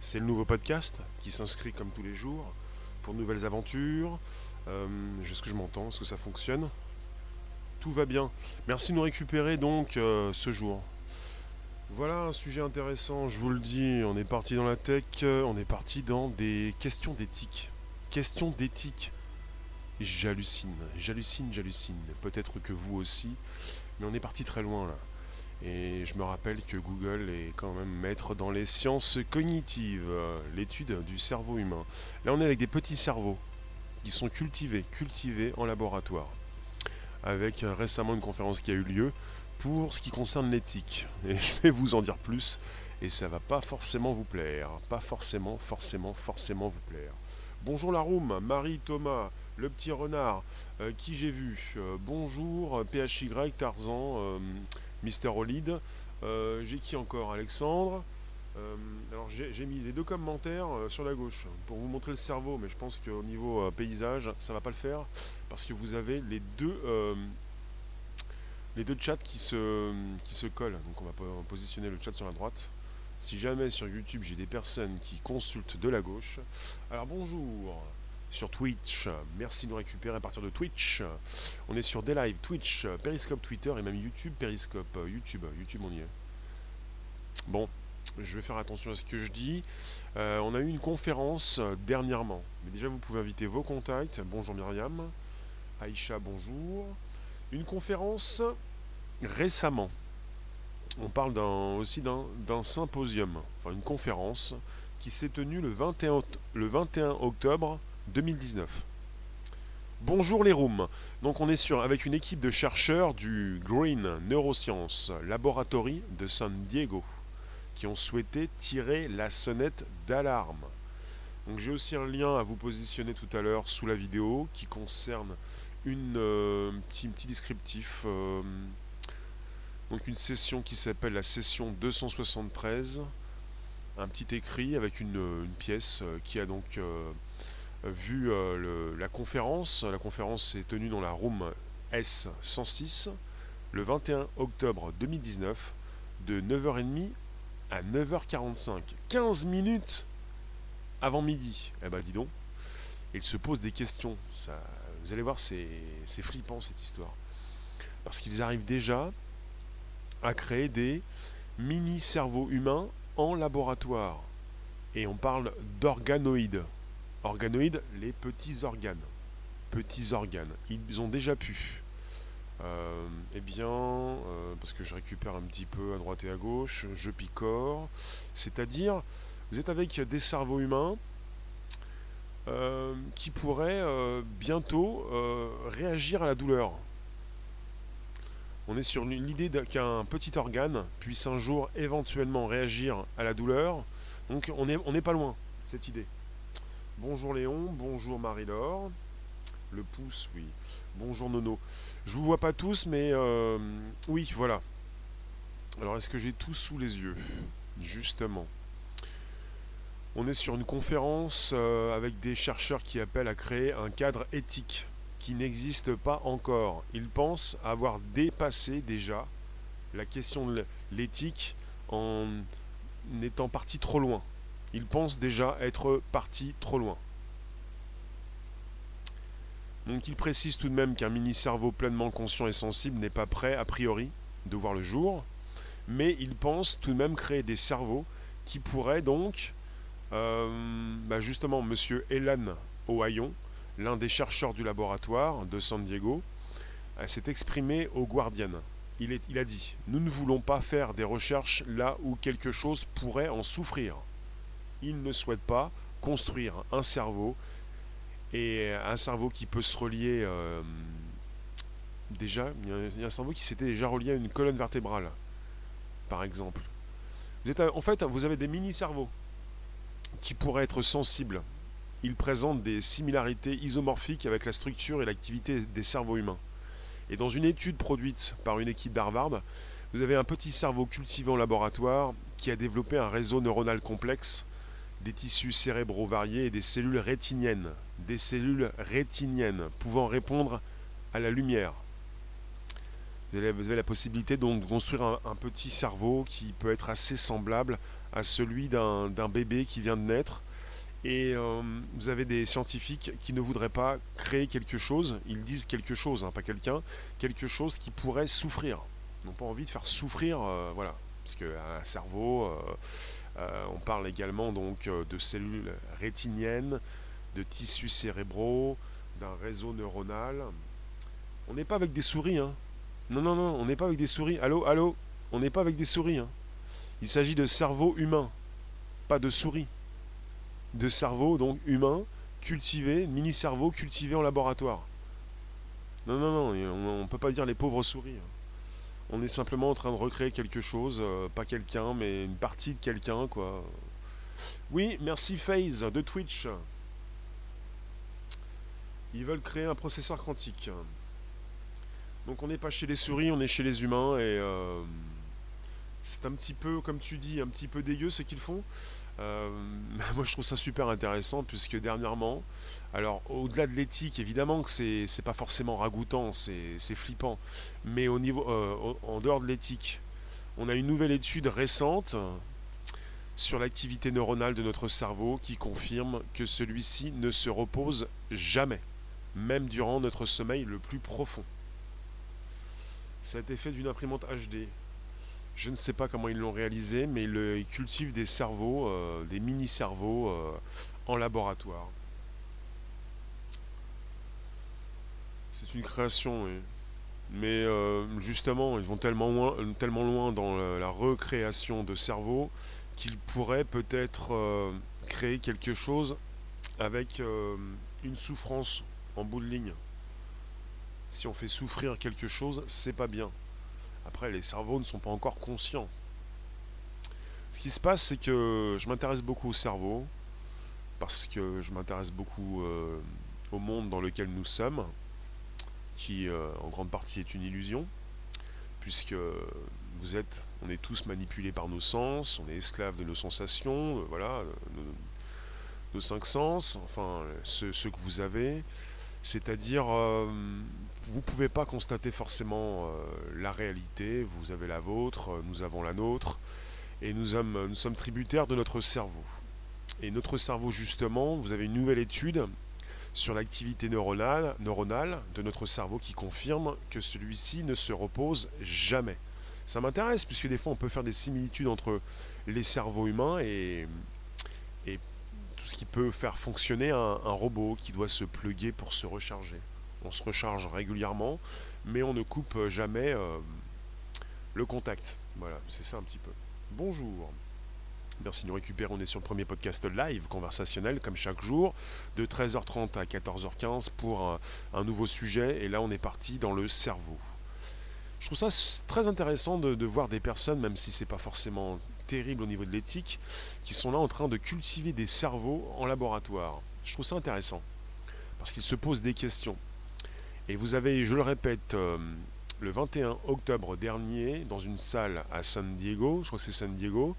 C'est le nouveau podcast qui s'inscrit comme tous les jours pour nouvelles aventures. Euh, Est-ce que je m'entends? Est-ce que ça fonctionne? Tout va bien. Merci de nous récupérer donc euh, ce jour. Voilà un sujet intéressant, je vous le dis, on est parti dans la tech, euh, on est parti dans des questions d'éthique. Questions d'éthique. J'hallucine, j'hallucine, j'hallucine. Peut-être que vous aussi, mais on est parti très loin là. Et je me rappelle que Google est quand même maître dans les sciences cognitives, l'étude du cerveau humain. Là, on est avec des petits cerveaux qui sont cultivés, cultivés en laboratoire. Avec récemment une conférence qui a eu lieu pour ce qui concerne l'éthique. Et je vais vous en dire plus, et ça va pas forcément vous plaire. Pas forcément, forcément, forcément vous plaire. Bonjour la room, Marie, Thomas, le petit renard, euh, qui j'ai vu. Euh, bonjour, PHY, Tarzan, euh, Mister Olid. Euh, j'ai qui encore? Alexandre. Euh, alors j'ai mis les deux commentaires euh, sur la gauche pour vous montrer le cerveau, mais je pense qu'au niveau paysage, ça va pas le faire parce que vous avez les deux les deux chats qui se qui se collent. Donc on va po- positionner le chat sur la droite. Si jamais sur YouTube j'ai des personnes qui consultent de la gauche, alors bonjour sur Twitch, merci de nous récupérer à partir de Twitch. On est sur des lives Twitch, Periscope Twitter et même YouTube Periscope euh, YouTube YouTube on y est. Bon, je vais faire attention à ce que je dis. Euh, on a eu une conférence euh, dernièrement. Mais déjà, vous pouvez inviter vos contacts. Bonjour Myriam. Aïcha, bonjour. Une conférence récemment. On parle aussi d'un symposium, enfin une conférence qui s'est tenue le 21, oct- le 21 octobre 2019. Bonjour les rooms. Donc on est sur avec une équipe de chercheurs du Green Neuroscience Laboratory de San Diego qui ont souhaité tirer la sonnette d'alarme. Donc j'ai aussi un lien à vous positionner tout à l'heure sous la vidéo qui concerne une euh, petit, descriptif. euh, donc une session qui s'appelle la session 273. Un petit écrit avec une, pièce euh, qui a donc vu euh, le- la conférence. La conférence s'est tenue dans la room S106 le 21 octobre 2019 de 9h30 à 9h45. 15 minutes avant midi. Eh ben dis donc. Il se pose des questions. Vous allez voir, c'est c'est flippant cette histoire. Parce qu'ils arrivent déjà à créer des mini-cerveaux humains en laboratoire. Et on parle d'organoïdes. Organoïdes, les petits organes. Petits organes. Ils ont déjà pu. Euh, eh bien, euh, parce que je récupère un petit peu à droite et à gauche, je picore. C'est-à-dire, vous êtes avec des cerveaux humains euh, qui pourraient bientôt réagir à la douleur. On est sur l'idée qu'un petit organe puisse un jour éventuellement réagir à la douleur. Donc on n'est pas loin, cette idée. Bonjour Léon, bonjour Marie-Laure. Le pouce, oui. Bonjour Nono. Je vous vois pas tous, mais euh, oui, voilà. Alors est-ce que j'ai tout sous les yeux? Justement. On est sur une conférence euh, avec des chercheurs qui appellent à créer un cadre éthique qui n'existe pas encore. Ils pensent avoir dépassé déjà la question de l'éthique en étant parti trop loin. Ils pensent déjà être partis trop loin. Donc il précise tout de même qu'un mini-cerveau pleinement conscient et sensible n'est pas prêt, a priori, de voir le jour, mais il pense tout de même créer des cerveaux qui pourraient donc, euh, bah justement, Monsieur Elan Ohayon, l'un des chercheurs du laboratoire de San Diego, euh, s'est exprimé au Guardian. Il, il a dit Nous ne voulons pas faire des recherches là où quelque chose pourrait en souffrir. Il ne souhaite pas construire un cerveau et un cerveau qui peut se relier euh, déjà, il y, a, un cerveau qui s'était déjà relié à une colonne vertébrale, par exemple. En fait, vous avez des mini-cerveaux qui pourraient être sensibles. Ils présentent des similarités isomorphiques avec la structure et l'activité des cerveaux humains. Et dans une étude produite par une équipe d'Harvard, vous avez un petit cerveau cultivé en laboratoire qui a développé un réseau neuronal complexe des tissus cérébraux variés et des cellules rétiniennes, des cellules rétiniennes pouvant répondre à la lumière. Vous avez, la possibilité donc de construire un, petit cerveau qui peut être assez semblable à celui d'un bébé qui vient de naître. Et euh, vous avez des scientifiques qui ne voudraient pas créer quelque chose, ils disent quelque chose, hein, pas quelqu'un, quelque chose qui pourrait souffrir. Ils n'ont pas envie de faire souffrir, euh, voilà. Parce qu'un cerveau, euh, on parle également donc de cellules rétiniennes, de tissus cérébraux, d'un réseau neuronal. On n'est pas avec des souris, hein. Non, non, non, on n'est pas avec des souris. Allô, allô? On n'est pas avec des souris, hein. Il s'agit de cerveau humain, pas de souris. De cerveau, donc humain, cultivé, mini-cerveau cultivé en laboratoire. Non, non, non, on ne peut pas dire les pauvres souris. Hein. On est simplement en train de recréer quelque chose, euh, pas quelqu'un, mais une partie de quelqu'un, quoi. Oui, merci FaZe de Twitch. Ils veulent créer un processeur quantique. Donc on n'est pas chez les souris, on est chez les humains et euh, c'est un petit peu, comme tu dis, un petit peu dégueu ce qu'ils font. Euh, moi je trouve ça super intéressant puisque dernièrement, alors au-delà de l'éthique, évidemment que c'est, pas forcément ragoûtant, c'est, flippant, mais au niveau, euh, en dehors de l'éthique, on a une nouvelle étude récente sur l'activité neuronale de notre cerveau qui confirme que celui-ci ne se repose jamais même durant notre sommeil le plus profond. Été fait d'une imprimante HD. Je ne sais pas comment ils l'ont réalisé, mais ils, cultivent des cerveaux, euh, des mini-cerveaux euh, en laboratoire. C'est une création, mais euh, justement, ils vont tellement loin, tellement loin dans la, recréation de cerveaux qu'ils pourraient peut-être créer quelque chose avec une souffrance en bout de ligne. Si on fait souffrir quelque chose, c'est pas bien. Après, les cerveaux ne sont pas encore conscients. Ce qui se passe, c'est que je m'intéresse beaucoup au cerveau, parce que je m'intéresse beaucoup euh, au monde dans lequel nous sommes, qui euh, en grande partie est une illusion, puisque vous êtes, on est tous manipulés par nos sens, on est esclaves de nos sensations, euh, voilà, nos, cinq sens, enfin ceux que vous avez. C'est-à-dire, euh, vous ne pouvez pas constater forcément euh, la réalité, vous avez la vôtre, euh, nous avons la nôtre, et nous sommes, tributaires de notre cerveau. Et notre cerveau, justement, vous avez une nouvelle étude sur l'activité neuronale, neuronale de notre cerveau qui confirme que celui-ci ne se repose jamais. Ça m'intéresse, puisque des fois on peut faire des similitudes entre les cerveaux humains et tout ce qui peut faire fonctionner un, robot qui doit se pluguer pour se recharger. On se recharge régulièrement, mais on ne coupe jamais euh, le contact. Voilà, c'est ça un petit peu. Bonjour. Merci de nous récupérer. On est sur le premier podcast live conversationnel, comme chaque jour, de 13h30 à 14h15 pour un, nouveau sujet. Et là, on est parti dans le cerveau. Je trouve ça très intéressant de, de voir des personnes, même si c'est pas forcément terrible au niveau de l'éthique, qui sont là en train de cultiver des cerveaux en laboratoire. Je trouve ça intéressant, parce qu'ils se posent des questions. Et vous avez, je le répète, euh, le 21 octobre dernier, dans une salle à San Diego, je crois que c'est San Diego,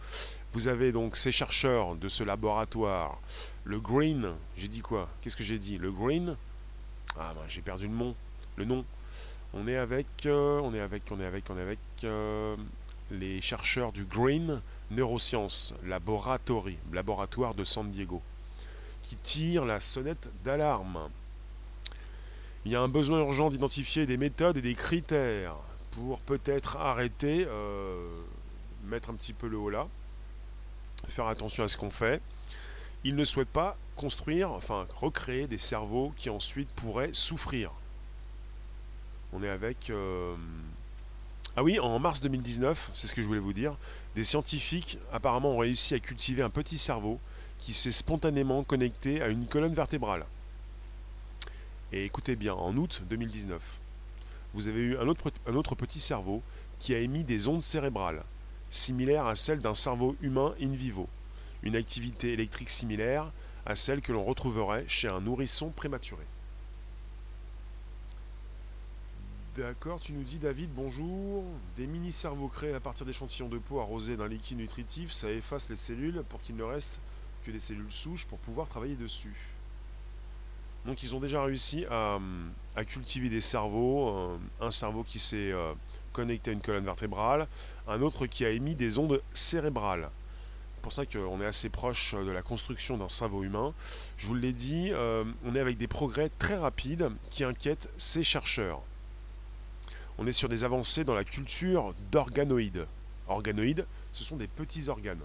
vous avez donc ces chercheurs de ce laboratoire, le Green, j'ai dit quoi? Qu'est-ce que j'ai dit? Le Green? Ah ben j'ai perdu le nom. Le nom. On est avec, euh, on est avec, on est avec, on est avec euh, les chercheurs du Green Neurosciences Laboratory, laboratoire de San Diego, qui tire la sonnette d'alarme. Il y a un besoin urgent d'identifier des méthodes et des critères pour peut-être arrêter, euh, mettre un petit peu le haut là, faire attention à ce qu'on fait. Il ne souhaite pas construire, enfin recréer des cerveaux qui ensuite pourraient souffrir. On est avec... Euh, ah oui, en mars 2019, c'est ce que je voulais vous dire, des scientifiques apparemment ont réussi à cultiver un petit cerveau qui s'est spontanément connecté à une colonne vertébrale. Et écoutez bien, en août 2019, vous avez eu un autre, petit cerveau qui a émis des ondes cérébrales, similaires à celles d'un cerveau humain in vivo, une activité électrique similaire à celle que l'on retrouverait chez un nourrisson prématuré. D'accord, tu nous dis David, bonjour. Des mini-cerveaux créés à partir d'échantillons de peau arrosés d'un liquide nutritif, ça efface les cellules pour qu'il ne reste que des cellules souches pour pouvoir travailler dessus. Donc ils ont déjà réussi à, cultiver des cerveaux, un, cerveau qui s'est euh, connecté à une colonne vertébrale, un autre qui a émis des ondes cérébrales pour ça qu'on est assez proche de la construction d'un cerveau humain. Je vous l'ai dit, on est avec des progrès très rapides qui inquiètent ces chercheurs. On est sur des avancées dans la culture d'organoïdes. Organoïdes, ce sont des petits organes.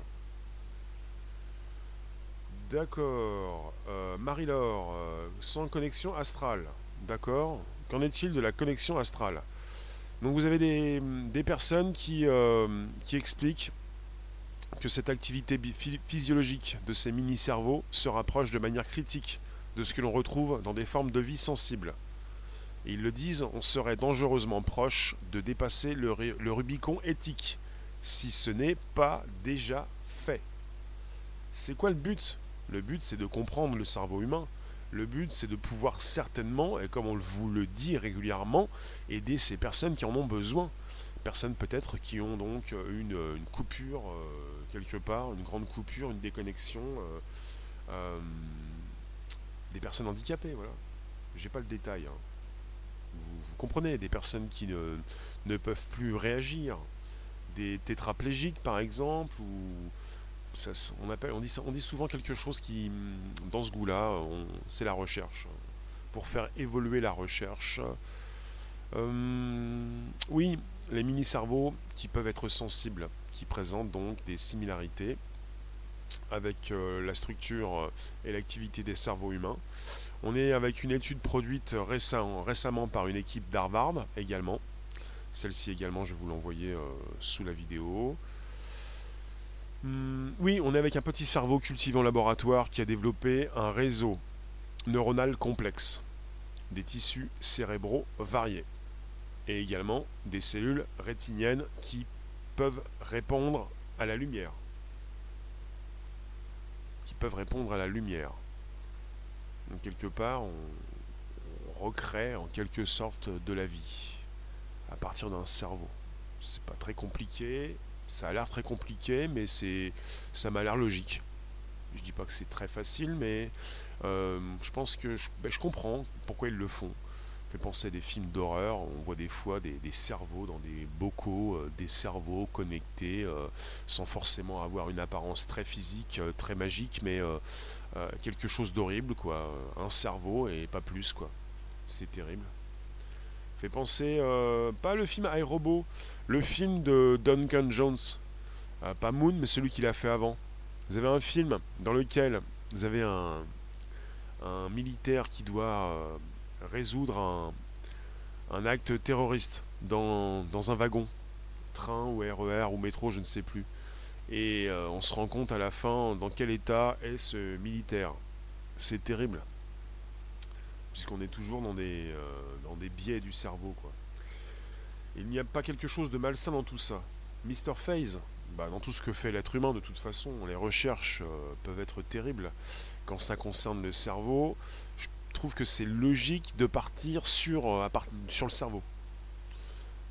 D'accord. Euh, Marie-Laure, euh, sans connexion astrale. D'accord. Qu'en est-il de la connexion astrale? Donc vous avez des, personnes euh, qui expliquent que cette activité physiologique de ces mini-cerveaux se rapproche de manière critique de ce que l'on retrouve dans des formes de vie sensibles. Et ils le disent, on serait dangereusement proche de dépasser le Rubicon éthique, si ce n'est pas déjà fait. C'est quoi le but? Le but, c'est de comprendre le cerveau humain. Le but, c'est de pouvoir certainement, et comme on vous le dit régulièrement, aider ces personnes qui en ont besoin. Personnes peut-être qui ont donc une, coupure euh, quelque part, une grande coupure, une déconnexion. Euh, euh, des personnes handicapées, voilà. J'ai pas le détail. Hein. Vous, comprenez, des personnes qui ne, ne peuvent plus réagir, des tétraplégiques par exemple, ou on, appelle, on, dit, on dit souvent quelque chose qui, dans ce goût-là, c'est la recherche. Pour faire évoluer la recherche. Euh, oui, les mini-cerveaux qui peuvent être sensibles, qui présentent donc des similarités avec euh, la structure et l'activité des cerveaux humains. On est avec une étude produite récemment par une équipe d'Harvard également. Celle-ci également, je vais vous l'envoyer euh, sous la vidéo. Hmm, oui, on est avec un petit cerveau cultivé en laboratoire qui a développé un réseau neuronal complexe, des tissus cérébraux variés, et également des cellules rétiniennes qui peuvent répondre à la lumière. Qui peuvent répondre à la lumière. Quelque part, on, recrée en quelque sorte de la vie à partir d'un cerveau. C'est pas très compliqué, ça a l'air très compliqué, mais c'est, ça m'a l'air logique. Je dis pas que c'est très facile, mais euh, je pense que ben, je, comprends pourquoi ils le font. Ça fait penser à des films d'horreur. On voit des fois des, cerveaux dans des bocaux, euh, des cerveaux connectés, euh, sans forcément avoir une apparence très physique, très magique, mais quelque chose d'horrible, quoi. Un cerveau et pas plus, quoi. C'est terrible. Fait penser, pas le film iRobot, le film de Duncan Jones, euh, pas Moon, mais celui qu'il a fait avant. Vous avez un film dans lequel vous avez un, militaire qui doit euh, résoudre un, un, acte terroriste dans, dans, un wagon, train ou RER e ou métro, je ne sais plus. Et euh, on se rend compte à la fin dans quel état est ce militaire. C'est terrible. Puisqu'on est toujours dans des, dans des biais du cerveau, quoi. Il n'y a pas quelque chose de malsain dans tout ça. Mr. Phase, bah, dans tout ce que fait l'être humain de toute façon, les recherches euh, peuvent être terribles. Quand ça concerne le cerveau, je trouve que c'est logique de partir sur, euh, sur le cerveau.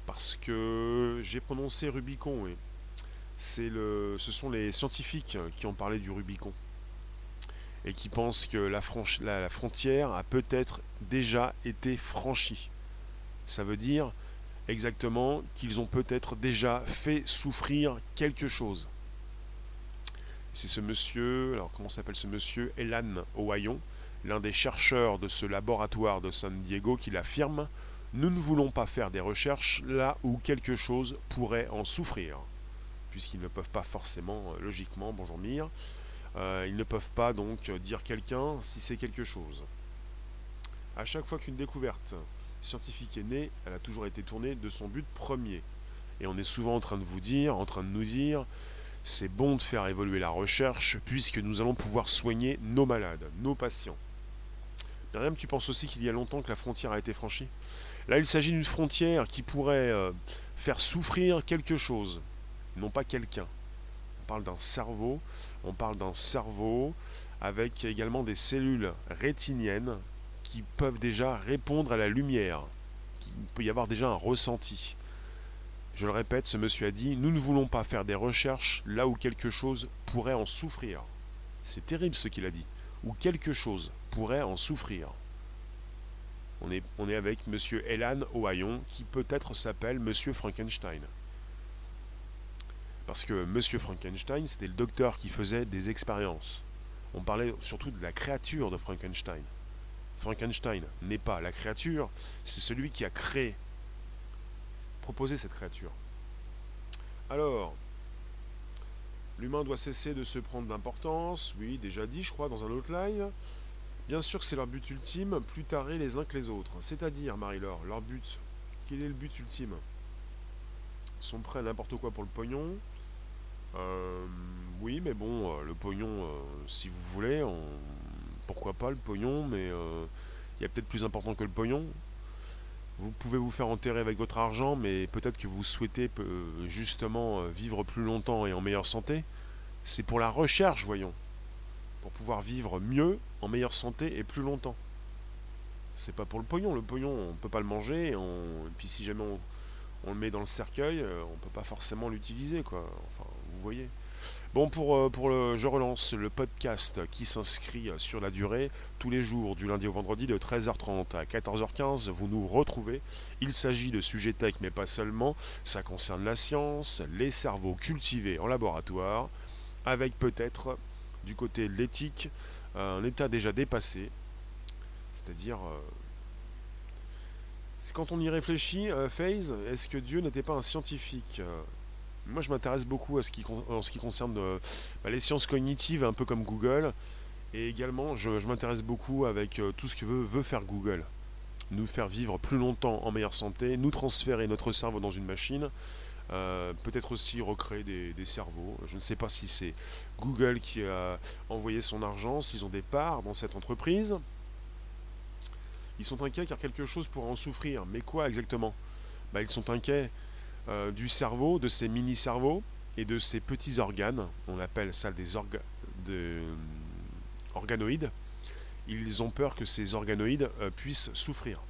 Parce que j'ai prononcé Rubicon, et ce sont les scientifiques qui ont parlé du Rubicon. Et qui pensent que la, la frontière a peut-être déjà été franchie. Ça veut dire exactement qu'ils ont peut-être déjà fait souffrir quelque chose. C'est ce monsieur, alors comment s'appelle ce monsieur? Elan Ohayon, l'un des chercheurs de ce laboratoire de San Diego, qui l'affirme Nous ne voulons pas faire des recherches là où quelque chose pourrait en souffrir. Puisqu'ils ne peuvent pas forcément, euh, logiquement, bonjour Mire, euh, ils ne peuvent pas donc dire quelqu'un si c'est quelque chose. À chaque fois qu'une découverte scientifique est née, elle a toujours été tournée de son but premier. Et on est souvent en train de vous dire, en train de nous dire, c'est bon de faire évoluer la recherche puisque nous allons pouvoir soigner nos malades, nos patients. Myriam, tu penses aussi qu'il y a longtemps que la frontière a été franchie? Là, il s'agit d'une frontière qui pourrait euh, faire souffrir quelque chose, non pas quelqu'un. On parle d'un cerveau, on parle d'un cerveau avec également des cellules rétiniennes qui peuvent déjà répondre à la lumière. Il peut y avoir déjà un ressenti. Je le répète, ce monsieur a dit Nous ne voulons pas faire des recherches là où quelque chose pourrait en souffrir. C'est terrible ce qu'il a dit. Où quelque chose pourrait en souffrir. On est, on est avec monsieur Elan Ohayon, qui peut-être s'appelle monsieur Frankenstein. Parce que Monsieur Frankenstein, c'était le docteur qui faisait des expériences. On parlait surtout de la créature de Frankenstein. Frankenstein n'est pas la créature, c'est celui qui a créé, proposé cette créature. Alors, l'humain doit cesser de se prendre d'importance, oui, déjà dit, je crois, dans un autre live. Bien sûr que c'est leur but ultime, plus tarés les uns que les autres. C'est-à-dire, Marie-Laure, leur but, quel est le but ultime? Ils sont prêts à n'importe quoi pour le pognon. Euh, oui, mais bon, euh, le pognon, euh, si vous voulez, pourquoi pas le pognon, mais il y a peut-être plus important que le pognon. Vous pouvez vous faire enterrer avec votre argent, mais peut-être que vous souhaitez justement vivre plus longtemps et en meilleure santé. C'est pour la recherche, voyons. Pour pouvoir vivre mieux, en meilleure santé et plus longtemps. C'est pas pour le pognon. Le pognon, on peut pas le manger. Et, puis si jamais on, le met dans le cercueil, on peut pas forcément l'utiliser, quoi. Bon, pour, euh, pour le, je relance le podcast qui s'inscrit sur la durée tous les jours du lundi au vendredi de 13h30 à 14h15. Vous nous retrouvez. Il s'agit de sujets tech, mais pas seulement. Ça concerne la science, les cerveaux cultivés en laboratoire, avec peut-être du côté de l'éthique un état déjà dépassé. C'est-à-dire. Euh, quand on y réfléchit, euh, Phase, est-ce que Dieu n'était pas un scientifique moi, je m'intéresse beaucoup à ce qui, en ce qui concerne euh, bah, les sciences cognitives, un peu comme Google. Et également, je, m'intéresse beaucoup avec euh, tout ce que veut, faire Google. Nous faire vivre plus longtemps en meilleure santé, nous transférer notre cerveau dans une machine, euh, peut-être aussi recréer des, cerveaux. Je ne sais pas si c'est Google qui a envoyé son argent, s'ils ont des parts dans cette entreprise. Ils sont inquiets car quelque chose pourrait en souffrir. Mais quoi exactement? Bah, Ils sont inquiets euh, du cerveau, de ces mini-cerveaux et de ces petits organes, on appelle ça des de, euh, organoïdes, ils ont peur que ces organoïdes euh, puissent souffrir.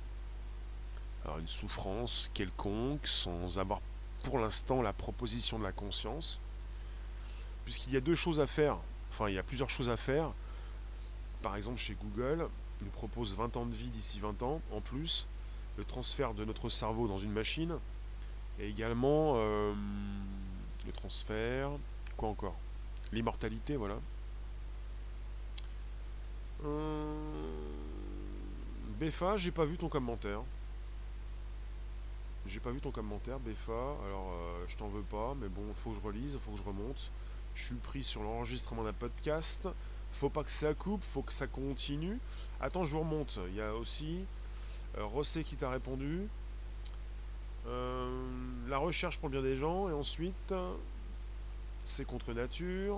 Alors une souffrance quelconque sans avoir pour l'instant la proposition de la conscience, puisqu'il y a deux choses à faire, enfin il y a plusieurs choses à faire. Par exemple chez Google, ils nous propose 20 ans de vie d'ici 20 ans, en plus, le transfert de notre cerveau dans une machine, et également euh, le transfert. Quoi encore? L'immortalité, voilà. Euh, Befa, j'ai pas vu ton commentaire. J'ai pas vu ton commentaire, Befa. Alors, euh, je t'en veux pas, mais bon, faut que je relise, faut que je remonte. Je suis pris sur l'enregistrement d'un podcast. Faut pas que ça coupe, faut que ça continue. Attends, je vous remonte. Il y a aussi Rossé qui t'a répondu. Euh, la recherche pour le bien des gens, et ensuite, c'est contre nature.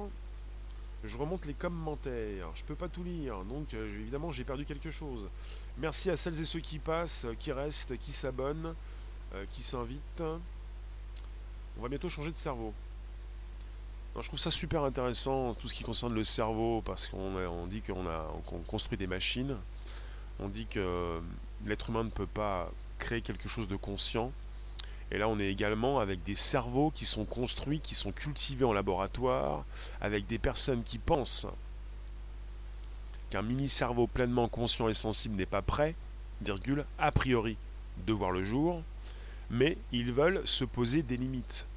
Je remonte les commentaires. Je peux pas tout lire, donc euh, évidemment j'ai perdu quelque chose. Merci à celles et ceux qui passent, qui restent, qui s'abonnent, euh, qui s'invitent. On va bientôt changer de cerveau. je trouve ça super intéressant tout ce qui concerne le cerveau parce qu'on on dit qu'on construit des machines. On dit que l'être humain ne peut pas créer quelque chose de conscient. Et là, on est également avec des cerveaux qui sont construits, qui sont cultivés en laboratoire, avec des personnes qui pensent qu'un mini-cerveau pleinement conscient et sensible n'est pas prêt, virgule, a priori, de voir le jour, mais ils veulent se poser des limites.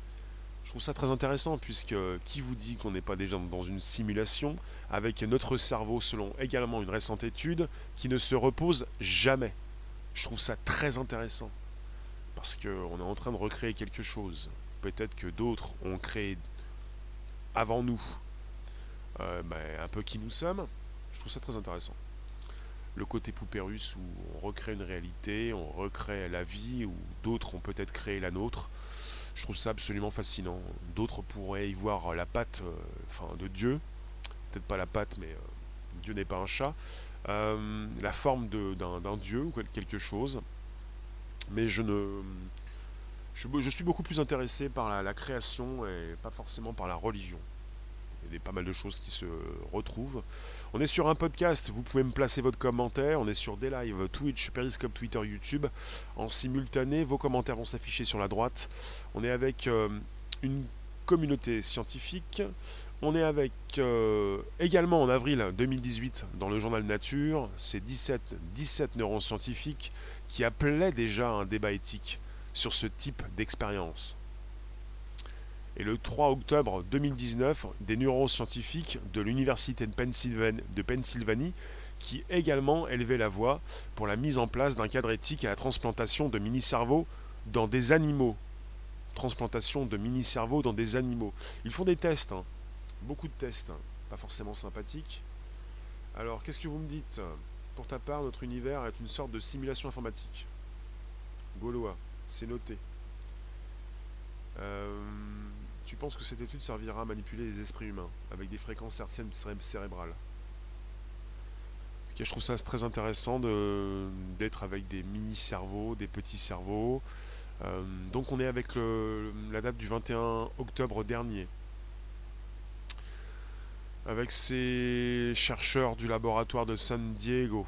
Je trouve ça très intéressant puisque qui vous dit qu'on n'est pas déjà dans une simulation avec notre cerveau selon également une récente étude qui ne se repose jamais? Je trouve ça très intéressant parce qu'on est en train de recréer quelque chose. Peut-être que d'autres ont créé avant nous euh, ben, un peu qui nous sommes. Je trouve ça très intéressant. Le côté poupée russe où on recrée une réalité, on recrée la vie, où d'autres ont peut-être créé la nôtre. Je trouve ça absolument fascinant. D'autres pourraient y voir la patte euh, enfin, de Dieu. Peut-être pas la patte, mais euh, Dieu n'est pas un chat. la forme d'un Dieu ou quelque chose mais je ne. Je, suis beaucoup plus intéressé par la, création et pas forcément par la religion. Il y a pas mal de choses qui se retrouvent. On est sur un podcast, vous pouvez me placer votre commentaire. On est sur des lives Twitch, Periscope, Twitter, YouTube. En simultané, vos commentaires vont s'afficher sur la droite. On est avec euh, une communauté scientifique. On est avec euh, également en avril 2018 dans le journal Nature, c'est 17, 17 neuroscientifiques qui appelait déjà un débat éthique sur ce type d'expérience. Et le 3 octobre 2019, des neuroscientifiques de l'Université de Pennsylvanie, qui également élevaient la voix pour la mise en place d'un cadre éthique à la transplantation de mini-cerveaux dans des animaux. Transplantation de mini-cerveaux dans des animaux. Ils font des tests, hein. beaucoup de tests, hein. pas forcément sympathiques. Alors, qu'est-ce que vous me dites? Pour ta part, notre univers est une sorte de simulation informatique. Gaulois, c'est noté. Euh, tu penses que cette étude servira à manipuler les esprits humains avec des fréquences hertziennes cérébrales je trouve ça très intéressant d'être avec des mini-cerveaux, des petits cerveaux. Euh, donc on est avec la date du 21 octobre dernier. Avec ces chercheurs du laboratoire de San Diego.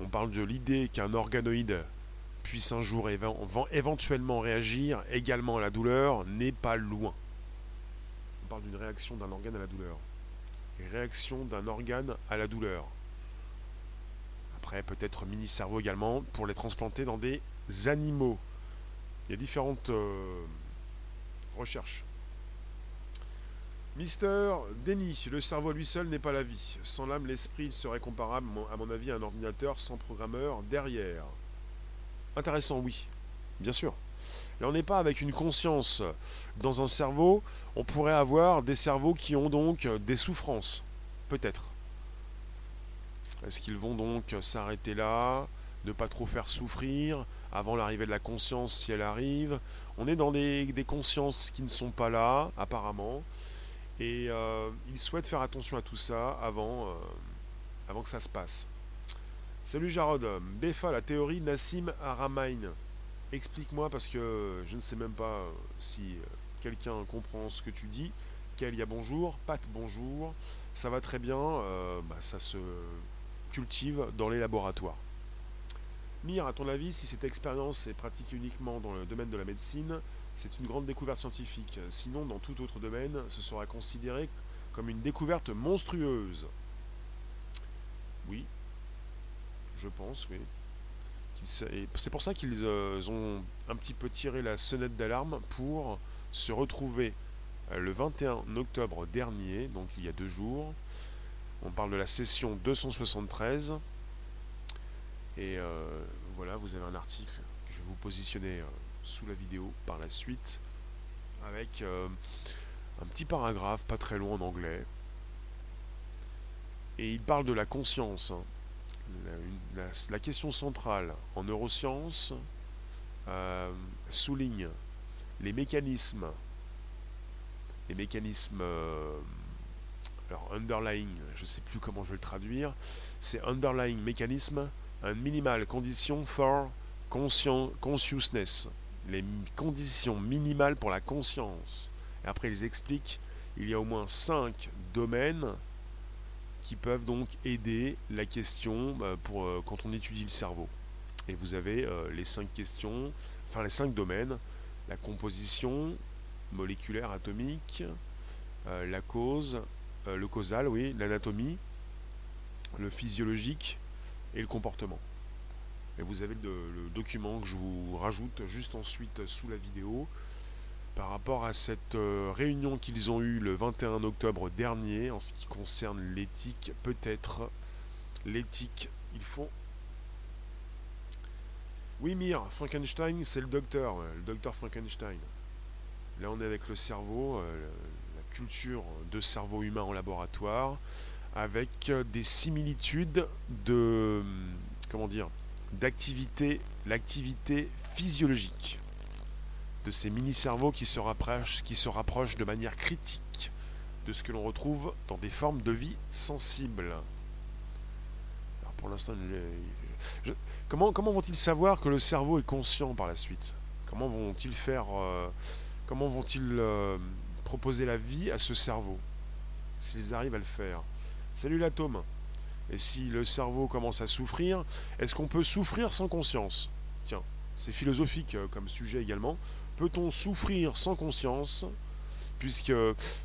On parle de l'idée qu'un organoïde puisse un jour éventuellement réagir également à la douleur n'est pas loin. On parle d'une réaction d'un organe à la douleur. Réaction d'un organe à la douleur. Après, peut-être mini-cerveau également pour les transplanter dans des animaux. Il y a différentes euh, recherches. Mister Denis, le cerveau lui seul n'est pas la vie. Sans l'âme, l'esprit serait comparable, à mon avis, à un ordinateur sans programmeur derrière. Intéressant, oui, bien sûr. Là, on n'est pas avec une conscience dans un cerveau. On pourrait avoir des cerveaux qui ont donc des souffrances. Peut-être. Est-ce qu'ils vont donc s'arrêter là, ne pas trop faire souffrir avant l'arrivée de la conscience si elle arrive? On est dans des, consciences qui ne sont pas là, apparemment. Et euh, ils souhaitent faire attention à tout ça avant, euh, avant que ça se passe. Salut Jarod, Befa, la théorie Nassim Aramain. Explique-moi parce que je ne sais même pas si euh, quelqu'un comprend ce que tu dis. Kalia bonjour, Pat bonjour. Ça va très bien, bah, ça se cultive dans les laboratoires. Mire, à ton avis, si cette expérience est pratiquée uniquement dans le domaine de la médecine, c'est une grande découverte scientifique. Sinon, dans tout autre domaine, ce sera considéré comme une découverte monstrueuse. Oui, je pense, oui. C'est pour ça qu'ils euh, ont un petit peu tiré la sonnette d'alarme pour se retrouver euh, le 21 octobre dernier, donc il y a deux jours. On parle de la session 273. Et euh, voilà, vous avez un article je vais vous positionner sous la vidéo par la suite, avec un petit paragraphe pas très long en anglais. Et il parle de la conscience. Hein la, question centrale en neurosciences euh, souligne les mécanismes, les mécanismes, euh, alors underlying, je ne sais plus comment je vais le traduire, c'est underlying mécanisme, un minimal condition for consciousness, les conditions minimales pour la conscience. Après, ils expliquent, il y a au moins cinq domaines qui peuvent donc aider la question bah, pour euh, quand on étudie le cerveau. Et vous avez euh, les cinq questions, enfin les cinq domaines la composition moléculaire atomique, euh, la cause, le causal, oui, l'anatomie, le physiologique et le comportement. Et vous avez le document que je vous rajoute juste ensuite sous la vidéo par rapport à cette euh, réunion qu'ils ont eue le 21 octobre dernier en ce qui concerne l'éthique, peut-être l'éthique, il faut... Oui, Mir, Frankenstein, c'est le docteur, le docteur Frankenstein. Là, on est avec le cerveau, euh, la culture de cerveau humain en laboratoire, avec euh, des similitudes de, comment dire, d'activité, physiologique de ces mini-cerveaux qui se rapprochent, de manière critique de ce que l'on retrouve dans des formes de vie sensibles. Alors pour l'instant, comment, comment vont-ils savoir que le cerveau est conscient par la suite? Comment vont-ils faire euh, Comment vont-ils euh, proposer la vie à ce cerveau S'ils arrivent à le faire? Salut l'atome. Et si le cerveau commence à souffrir, est-ce qu'on peut souffrir sans conscience? Tiens, c'est philosophique euh, comme sujet également. Peut-on souffrir sans conscience? Puisque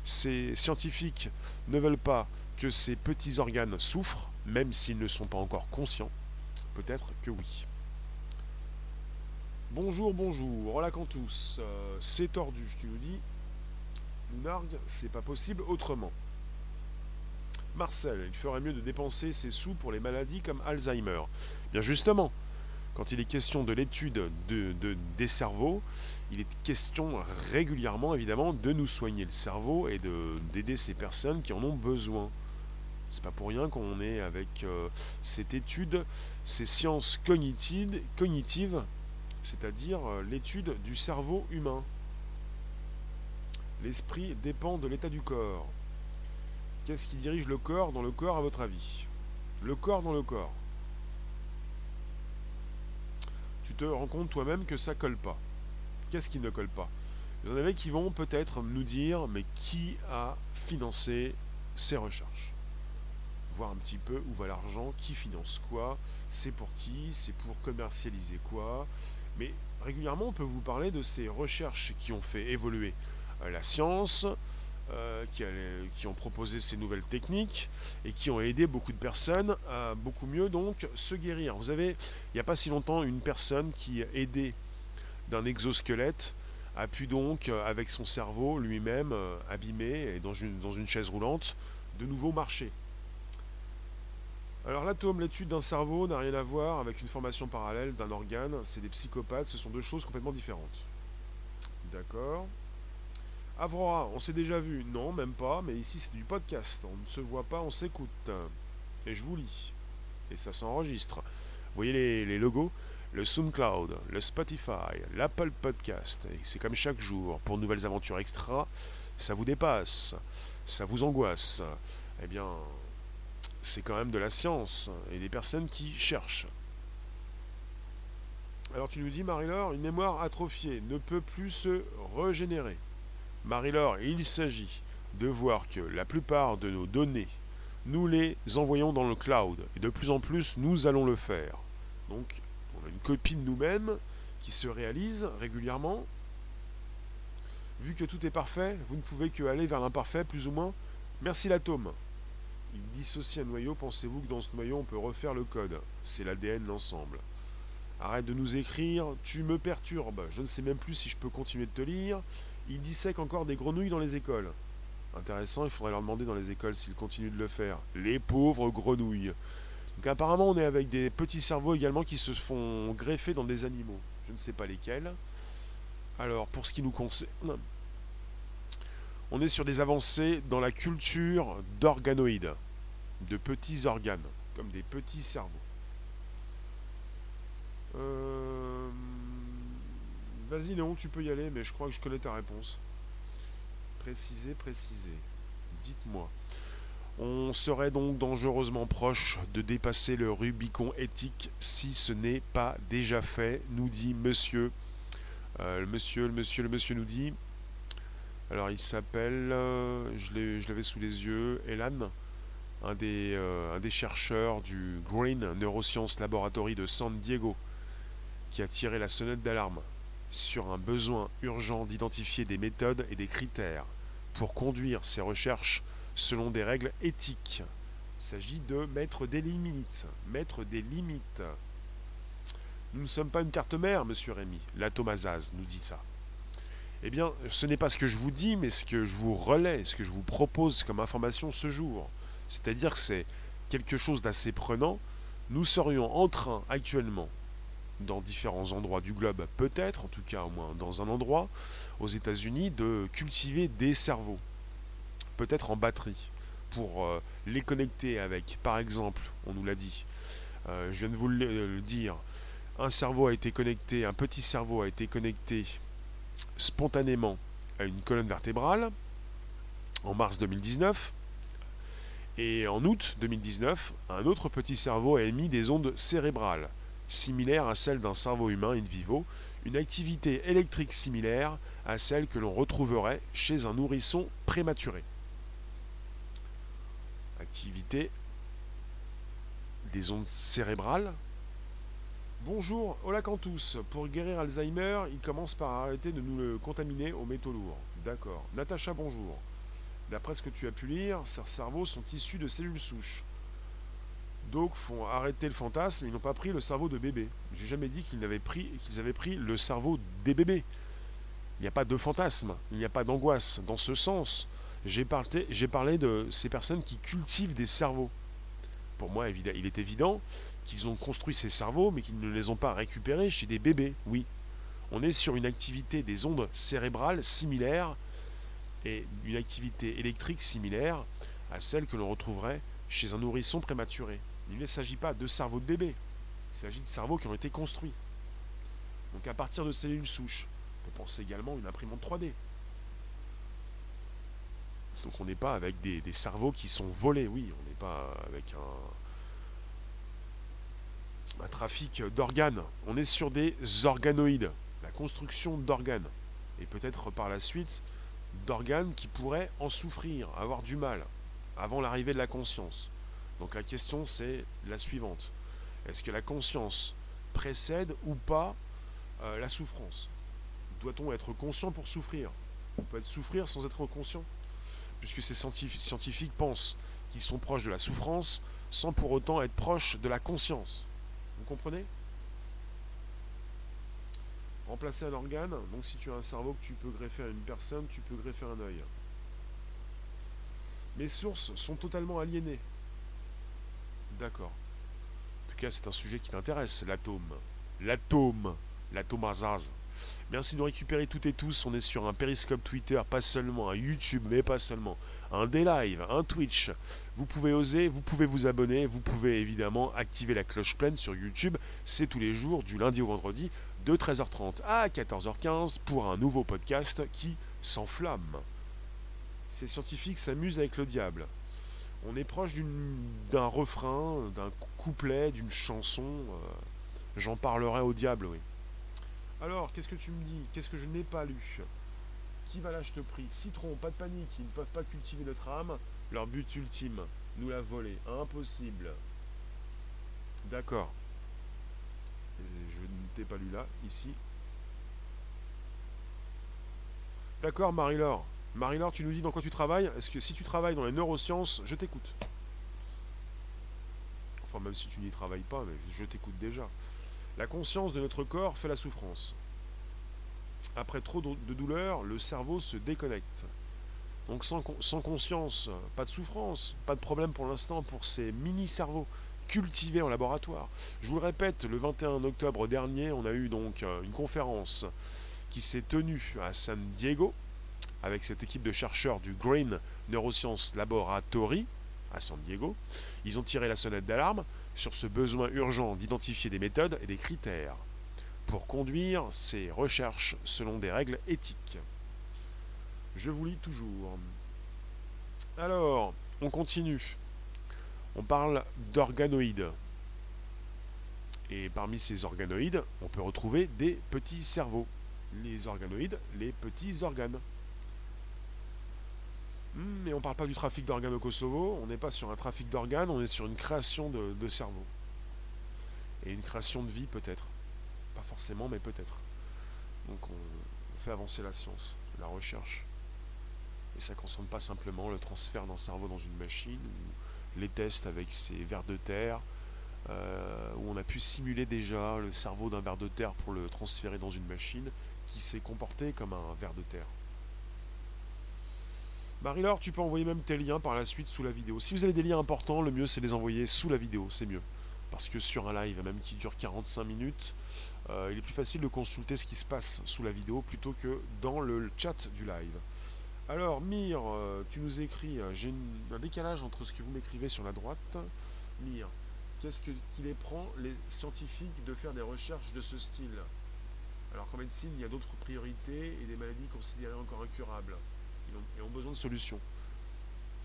ces scientifiques ne veulent pas que ces petits organes souffrent, même s'ils ne sont pas encore conscients. Peut-être que oui. Bonjour, bonjour, hola tous. Euh, c'est tordu, tu nous dis. Nargue, c'est pas possible autrement. Marcel, il ferait mieux de dépenser ses sous pour les maladies comme Alzheimer. Bien justement, quand il est question de l'étude de, des cerveaux, il est question régulièrement, évidemment, de nous soigner le cerveau et d'aider ces personnes qui en ont besoin. C'est pas pour rien qu'on est avec euh, cette étude, ces sciences cognitives, cognitives c'est-à-dire euh, l'étude du cerveau humain. L'esprit dépend de l'état du corps. Qu'est-ce qui dirige le corps dans le corps à votre avis? Le corps dans le corps. Tu te rends compte toi-même que ça colle pas. Qu'est-ce qui ne colle pas? Vous en avez qui vont peut-être nous dire mais qui a financé ces recherches? Voir un petit peu où va l'argent, qui finance quoi, c'est pour qui, c'est pour commercialiser quoi, mais régulièrement, on peut vous parler de ces recherches qui ont fait évoluer euh, la science, euh, qui, ont proposé ces nouvelles techniques et qui ont aidé beaucoup de personnes à beaucoup mieux donc se guérir. Vous avez, il n'y a pas si longtemps, une personne qui, aidée d'un exosquelette, a pu donc, euh, avec son cerveau lui-même abîmé et dans une, dans une chaise roulante, de nouveau marcher. Alors l'atome, l'étude d'un cerveau n'a rien à voir avec une formation parallèle d'un organe, c'est des psychopathes, ce sont deux choses complètement différentes. D'accord? Avrora, on s'est déjà vu Non, même pas, mais ici c'est du podcast, on ne se voit pas, on s'écoute. Et je vous lis. Et ça s'enregistre. Vous voyez les, les logos? Le SoundCloud, le Spotify, l'Apple Podcast, et c'est comme chaque jour, pour nouvelles aventures extra, ça vous dépasse, ça vous angoisse. Eh bien, c'est quand même de la science et des personnes qui cherchent. Alors tu nous dis, Marie-Laure, une mémoire atrophiée ne peut plus se régénérer. Marie-Laure, il s'agit de voir que la plupart de nos données, nous les envoyons dans le cloud. Et de plus en plus, nous allons le faire. Donc, on a une copie de nous-mêmes qui se réalise régulièrement. Vu que tout est parfait, vous ne pouvez que aller vers l'imparfait, plus ou moins. Merci l'atome. Il dissocie un noyau, pensez-vous que dans ce noyau on peut refaire le code? C'est l'ADN l'ensemble. Arrête de nous écrire, tu me perturbes, je ne sais même plus si je peux continuer de te lire. Il dissèque encore des grenouilles dans les écoles. Intéressant, il faudrait leur demander dans les écoles s'ils continuent de le faire. Les pauvres grenouilles. Donc apparemment on est avec des petits cerveaux également qui se font greffer dans des animaux. Je ne sais pas lesquels. Alors pour ce qui nous concerne, on est sur des avancées dans la culture d'organoïdes, de petits organes, comme des petits cerveaux. Euh, vas-y Léon, tu peux y aller, mais je crois que je connais ta réponse. Précisez, précisez. Dites-moi. On serait donc dangereusement proche de dépasser le Rubicon éthique si ce n'est pas déjà fait, nous dit monsieur. Euh, le monsieur, le monsieur, le monsieur nous dit alors il s'appelle, euh, je l'avais sous les yeux, Elan, euh, un des chercheurs du Green Neuroscience Laboratory de San Diego, qui a tiré la sonnette d'alarme sur un besoin urgent d'identifier des méthodes et des critères pour conduire ces recherches selon des règles éthiques. Il s'agit de mettre des limites. Mettre des limites. Nous ne sommes pas une carte mère, monsieur Rémy. La Thomasaz nous dit ça. Eh bien, ce n'est pas ce que je vous dis, mais ce que je vous relais, ce que je vous propose comme information ce jour. C'est-à-dire que c'est quelque chose d'assez prenant. Nous serions en train actuellement, dans différents endroits du globe, peut-être, en tout cas au moins dans un endroit, aux États-Unis, de cultiver des cerveaux, peut-être en batterie, pour euh, les connecter avec, par exemple, on nous l'a dit, euh, je viens de vous le dire, un cerveau a été connecté, un petit cerveau a été connecté spontanément à une colonne vertébrale en mars 2019. Et en août 2019, un autre petit cerveau a émis des ondes cérébrales, similaires à celles d'un cerveau humain in vivo, une activité électrique similaire à celle que l'on retrouverait chez un nourrisson prématuré. Activité des ondes cérébrales Bonjour, hola tous. Pour guérir Alzheimer, il commence par arrêter de nous le contaminer aux métaux lourds. D'accord. Natacha, bonjour. D'après ce que tu as pu lire, ces cerveaux sont issus de cellules souches. Donc, font arrêter le fantasme. Ils n'ont pas pris le cerveau de bébé. J'ai jamais dit qu'ils avaient pris, avaient pris le cerveau des bébés. Il n'y a pas de fantasme, il n'y a pas d'angoisse. Dans ce sens, j'ai parlé, j'ai parlé de ces personnes qui cultivent des cerveaux. Pour moi, il est évident qu'ils ont construit ces cerveaux, mais qu'ils ne les ont pas récupérés chez des bébés, oui. On est sur une activité des ondes cérébrales similaires et une activité électrique similaire à celle que l'on retrouverait chez un nourrisson prématuré. Il ne s'agit pas de cerveaux de bébé, il s'agit de cerveaux qui ont été construits. Donc à partir de cellules souches, on peut penser également à une imprimante 3D. Donc on n'est pas avec des, cerveaux qui sont volés, oui, on n'est pas avec un, un trafic d'organes, on est sur des organoïdes, la construction d'organes, et peut-être par la suite d'organes qui pourraient en souffrir, avoir du mal, avant l'arrivée de la conscience. Donc la question c'est la suivante. Est-ce que la conscience précède ou pas euh, la souffrance? Doit-on être conscient pour souffrir? On peut souffrir sans être conscient Puisque ces scientifiques pensent qu'ils sont proches de la souffrance sans pour autant être proches de la conscience. Vous comprenez? Remplacer un organe, donc si tu as un cerveau que tu peux greffer à une personne, tu peux greffer un œil. Mes sources sont totalement aliénées. D'accord. En tout cas, c'est un sujet qui t'intéresse, l'atome. L'atome. L'atome Azaz. Merci de nous récupérer toutes et tous. On est sur un périscope Twitter, pas seulement un YouTube, mais pas seulement. Un des live, un Twitch. Vous pouvez oser, vous pouvez vous abonner, vous pouvez évidemment activer la cloche pleine sur YouTube. C'est tous les jours, du lundi au vendredi, de 13h30 à 14h15 pour un nouveau podcast qui s'enflamme. Ces scientifiques s'amusent avec le diable. On est proche d'un refrain, d'un couplet, d'une chanson. Euh, j'en parlerai au diable, oui. Alors, qu'est-ce que tu me dis? Qu'est-ce que je n'ai pas lu? Qui va là, je te prie Citron, pas de panique, ils ne peuvent pas cultiver notre âme. Leur but ultime, nous la voler. Impossible. D'accord. Je ne t'ai pas lu là, ici. D'accord, Marie-Laure. Marie-Laure, tu nous dis dans quoi tu travailles Est-ce que si tu travailles dans les neurosciences, je t'écoute? Enfin, même si tu n'y travailles pas, mais je t'écoute déjà. La conscience de notre corps fait la souffrance. Après trop de douleur, le cerveau se déconnecte. Donc sans, sans conscience, pas de souffrance, pas de problème pour l'instant pour ces mini-cerveaux cultivés en laboratoire. Je vous le répète, le 21 octobre dernier, on a eu donc euh, une conférence qui s'est tenue à San Diego avec cette équipe de chercheurs du Green Neuroscience Laboratory à San Diego. Ils ont tiré la sonnette d'alarme sur ce besoin urgent d'identifier des méthodes et des critères pour conduire ces recherches selon des règles éthiques. Je vous lis toujours. Alors, on continue. On parle d'organoïdes. Et parmi ces organoïdes, on peut retrouver des petits cerveaux. Les organoïdes, les petits organes. Mais on ne parle pas du trafic d'organes au Kosovo, on n'est pas sur un trafic d'organes, on est sur une création de, cerveau. Et une création de vie peut-être. Pas forcément, mais peut-être. Donc on, fait avancer la science, la recherche. Et ça ne concerne pas simplement le transfert d'un cerveau dans une machine, ou les tests avec ces vers de terre, euh, où on a pu simuler déjà le cerveau d'un ver de terre pour le transférer dans une machine qui s'est comporté comme un ver de terre. Marie-Laure, tu peux envoyer même tes liens par la suite sous la vidéo. Si vous avez des liens importants, le mieux c'est de les envoyer sous la vidéo, c'est mieux. Parce que sur un live, même qui dure 45 minutes, euh, il est plus facile de consulter ce qui se passe sous la vidéo plutôt que dans le chat du live. Alors, Mire, euh, tu nous écris, euh, j'ai un décalage entre ce que vous m'écrivez sur la droite. Mire, qu'est-ce qu'il les prend, les scientifiques, de faire des recherches de ce style? Alors qu'en médecine, il y a d'autres priorités et des maladies considérées encore incurables et ont besoin de solutions.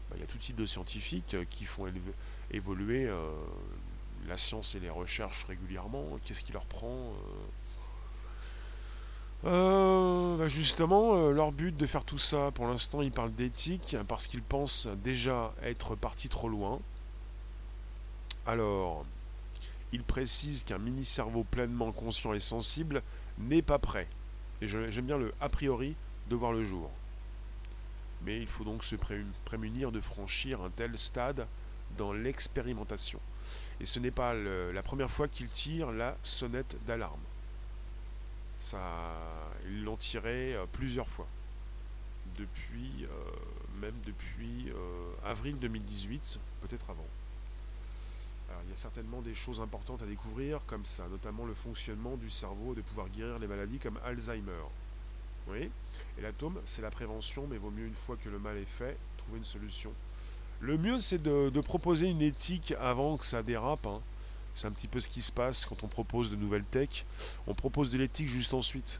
Bah, il y a tout type de scientifiques euh, qui font évoluer euh, la science et les recherches régulièrement. Qu'est-ce qui leur prend euh? Bah, justement, leur but de faire tout ça, pour l'instant, ils parlent d'éthique parce qu'ils pensent déjà être partis trop loin. Alors, ils précisent qu'un mini-cerveau pleinement conscient et sensible n'est pas prêt. Et j'aime bien le a priori de voir le jour mais il faut donc se prémunir de franchir un tel stade dans l'expérimentation. Et ce n'est pas la première fois qu'il tire la sonnette d'alarme. Ça, ils l'ont tiré euh, plusieurs fois. Depuis, euh, même depuis avril 2018, peut-être avant. Alors, il y a certainement des choses importantes à découvrir comme ça, notamment le fonctionnement du cerveau, de pouvoir guérir les maladies comme Alzheimer. Oui? Et l'atome, c'est la prévention, mais vaut mieux une fois que le mal est fait, trouver une solution. Le mieux, c'est de, proposer une éthique avant que ça dérape. Hein. C'est un petit peu ce qui se passe quand on propose de nouvelles techs. On propose de l'éthique juste ensuite.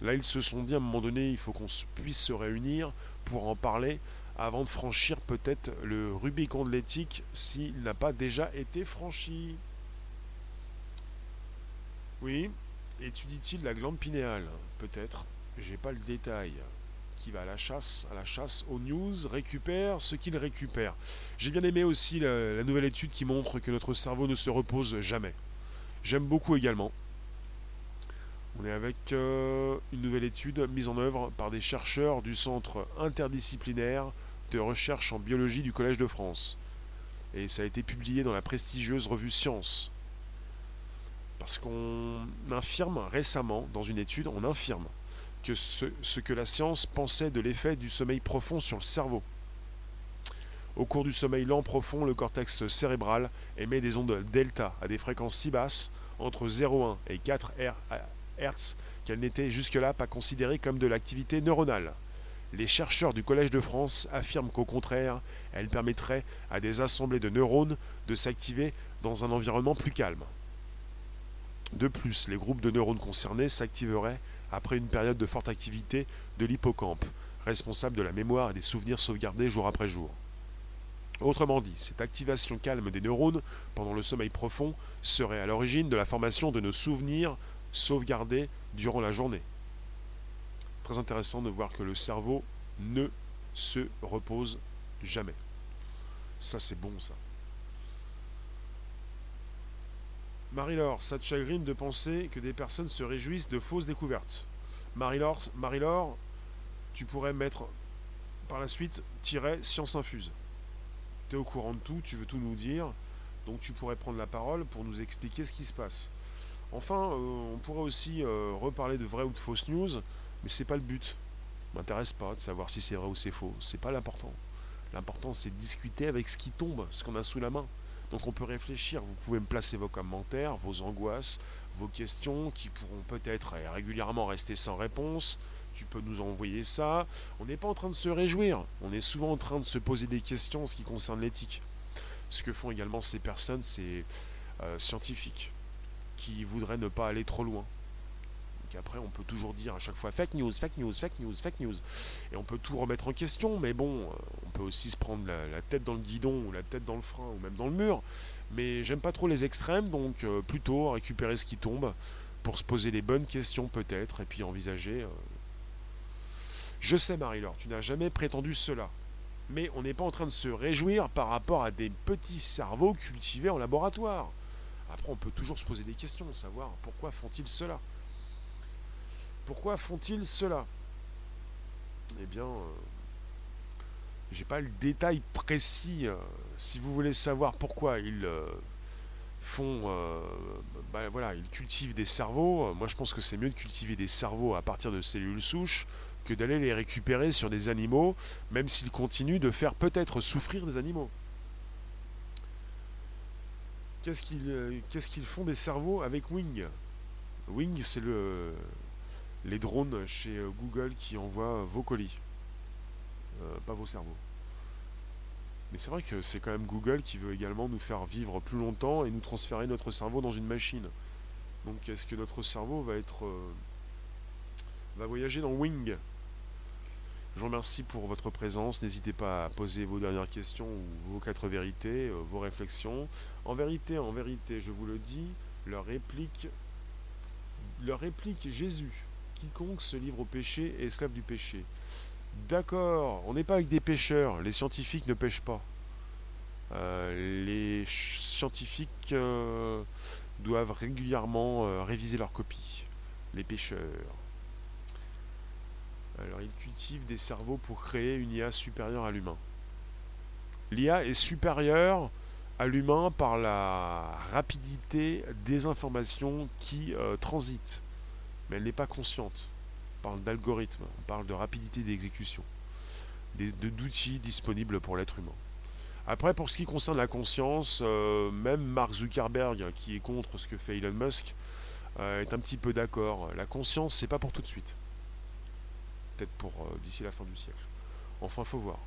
Là, ils se sont dit à un moment donné, il faut qu'on puisse se réunir pour en parler avant de franchir peut-être le Rubicon de l'éthique s'il n'a pas déjà été franchi. Oui, étudie-t-il la glande pinéale Peut-être? J'ai pas le détail, qui va à la chasse, à la chasse aux news, récupère ce qu'il récupère. J'ai bien aimé aussi la, nouvelle étude qui montre que notre cerveau ne se repose jamais. J'aime beaucoup également. On est avec euh, une nouvelle étude mise en œuvre par des chercheurs du Centre interdisciplinaire de recherche en biologie du Collège de France. Et ça a été publié dans la prestigieuse revue Science. Parce qu'on infirme récemment, dans une étude, on infirme que ce, que la science pensait de l'effet du sommeil profond sur le cerveau. Au cours du sommeil lent profond, le cortex cérébral émet des ondes delta à des fréquences si basses, entre 0,1 et 4 Hz, qu'elles n'étaient jusque-là pas considérées comme de l'activité neuronale. Les chercheurs du Collège de France affirment qu'au contraire, elles permettraient à des assemblées de neurones de s'activer dans un environnement plus calme. De plus, les groupes de neurones concernés s'activeraient après une période de forte activité de l'hippocampe, responsable de la mémoire et des souvenirs sauvegardés jour après jour. Autrement dit, cette activation calme des neurones pendant le sommeil profond serait à l'origine de la formation de nos souvenirs sauvegardés durant la journée. Très intéressant de voir que le cerveau ne se repose jamais. Ça c'est bon ça. Marie-Laure, ça te chagrine de penser que des personnes se réjouissent de fausses découvertes. Marie-Laure, Marie tu pourrais mettre par la suite tiret science infuse. Tu es au courant de tout, tu veux tout nous dire, donc tu pourrais prendre la parole pour nous expliquer ce qui se passe. Enfin, euh, on pourrait aussi euh, reparler de vraies ou de fausses news, mais c'est pas le but. M'intéresse pas de savoir si c'est vrai ou c'est faux. C'est pas l'important. L'important c'est de discuter avec ce qui tombe, ce qu'on a sous la main. Donc on peut réfléchir, vous pouvez me placer vos commentaires, vos angoisses, vos questions qui pourront peut-être régulièrement rester sans réponse. Tu peux nous envoyer ça. On n'est pas en train de se réjouir, on est souvent en train de se poser des questions en ce qui concerne l'éthique. Ce que font également ces personnes, c'est euh, scientifiques, qui voudraient ne pas aller trop loin. Après, on peut toujours dire à chaque fois fake news, fake news, fake news, fake news. Et on peut tout remettre en question, mais bon, euh, on peut aussi se prendre la, tête dans le guidon, ou la tête dans le frein, ou même dans le mur. Mais j'aime pas trop les extrêmes, donc euh, plutôt récupérer ce qui tombe pour se poser les bonnes questions peut-être, et puis envisager. Euh. Je sais Marie-Laure, tu n'as jamais prétendu cela. Mais on n'est pas en train de se réjouir par rapport à des petits cerveaux cultivés en laboratoire. Après, on peut toujours se poser des questions, savoir pourquoi font-ils cela Pourquoi font-ils cela? Eh bien, j'ai pas le détail précis. Euh, si vous voulez savoir pourquoi ils euh, font, euh, bah, voilà, ils cultivent des cerveaux. Moi, je pense que c'est mieux de cultiver des cerveaux à partir de cellules souches que d'aller les récupérer sur des animaux, même s'ils continuent de faire peut-être souffrir des animaux. Qu'est-ce qu'ils qu'est-ce qu'ils font des cerveaux avec Wing? Wing, c'est le les drones chez Google qui envoient vos colis, pas vos cerveaux. Mais c'est vrai que c'est quand même Google qui veut également nous faire vivre plus longtemps et nous transférer notre cerveau dans une machine. Donc est-ce que notre cerveau va être euh, va voyager dans Wing? Je vous remercie pour votre présence. N'hésitez pas à poser vos dernières questions ou vos quatre vérités, euh, vos réflexions. En vérité, en vérité, je vous le dis, leur réplique leur réplique Jésus. Quiconque se livre au péché est esclave du péché. D'accord, on n'est pas avec des pêcheurs, les scientifiques ne pêchent pas. Euh, les scientifiques euh, doivent régulièrement euh, réviser leurs copies, les pêcheurs. Alors ils cultivent des cerveaux pour créer une IA supérieure à l'humain. L'IA est supérieure à l'humain par la rapidité des informations qui transitent. Mais elle n'est pas consciente. On parle d'algorithme, on parle de rapidité d'exécution, d'outils disponibles pour l'être humain. Après, pour ce qui concerne la conscience, euh, même Mark Zuckerberg, qui est contre ce que fait Elon Musk, euh, est un petit peu d'accord. La conscience, c'est pas pour tout de suite. Peut-être pour d'ici la fin du siècle. Enfin, faut voir.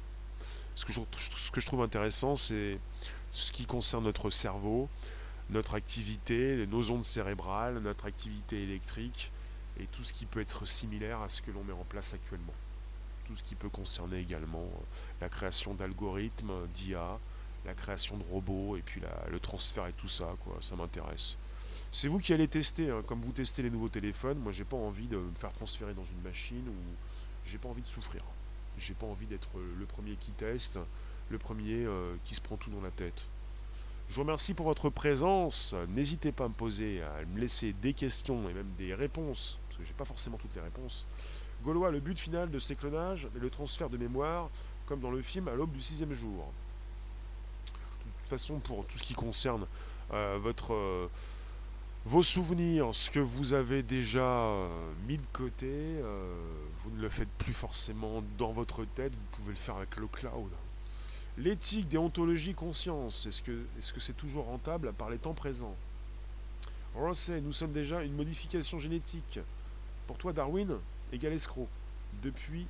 Ce que ce que je trouve intéressant, c'est ce qui concerne notre cerveau, notre activité, nos ondes cérébrales, notre activité électrique et tout ce qui peut être similaire à ce que l'on met en place actuellement. Tout ce qui peut concerner également euh, la création d'algorithmes, d'IA, la création de robots et puis le transfert et tout ça, quoi, ça m'intéresse. C'est vous qui allez tester, hein. comme vous testez les nouveaux téléphones, moi j'ai pas envie de me faire transférer dans une machine ou j'ai pas envie de souffrir. J'ai pas envie d'être le premier qui teste, le premier euh, qui se prend tout dans la tête. Je vous remercie pour votre présence. N'hésitez pas à me poser, à me laisser des questions et même des réponses, parce que j'ai pas forcément toutes les réponses. Gaulois, le but final de ces clonages est le transfert de mémoire, comme dans le film à l'aube du sixième jour. De toute façon, pour tout ce qui concerne euh, votre, euh, vos souvenirs, ce que vous avez déjà mis de côté, vous ne le faites plus forcément dans votre tête, vous pouvez le faire avec le cloud. L'éthique, déontologie, conscience, est-ce que c'est -ce c'est toujours rentable par les temps présents? Rosset, nous sommes déjà une modification génétique. Pour toi, Darwin, égal escroc. Depuis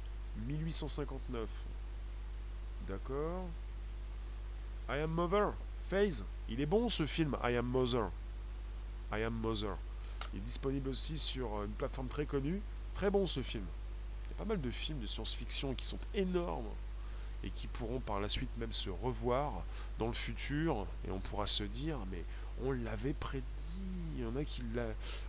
1859. D'accord. I Am Mother, Phase, il est bon ce film, I Am Mother. I Am Mother. Il est disponible aussi sur une plateforme très connue. Très bon ce film. Il y a pas mal de films de science-fiction qui sont énormes et qui pourront par la suite même se revoir dans le futur et on pourra se dire mais on l'avait prédit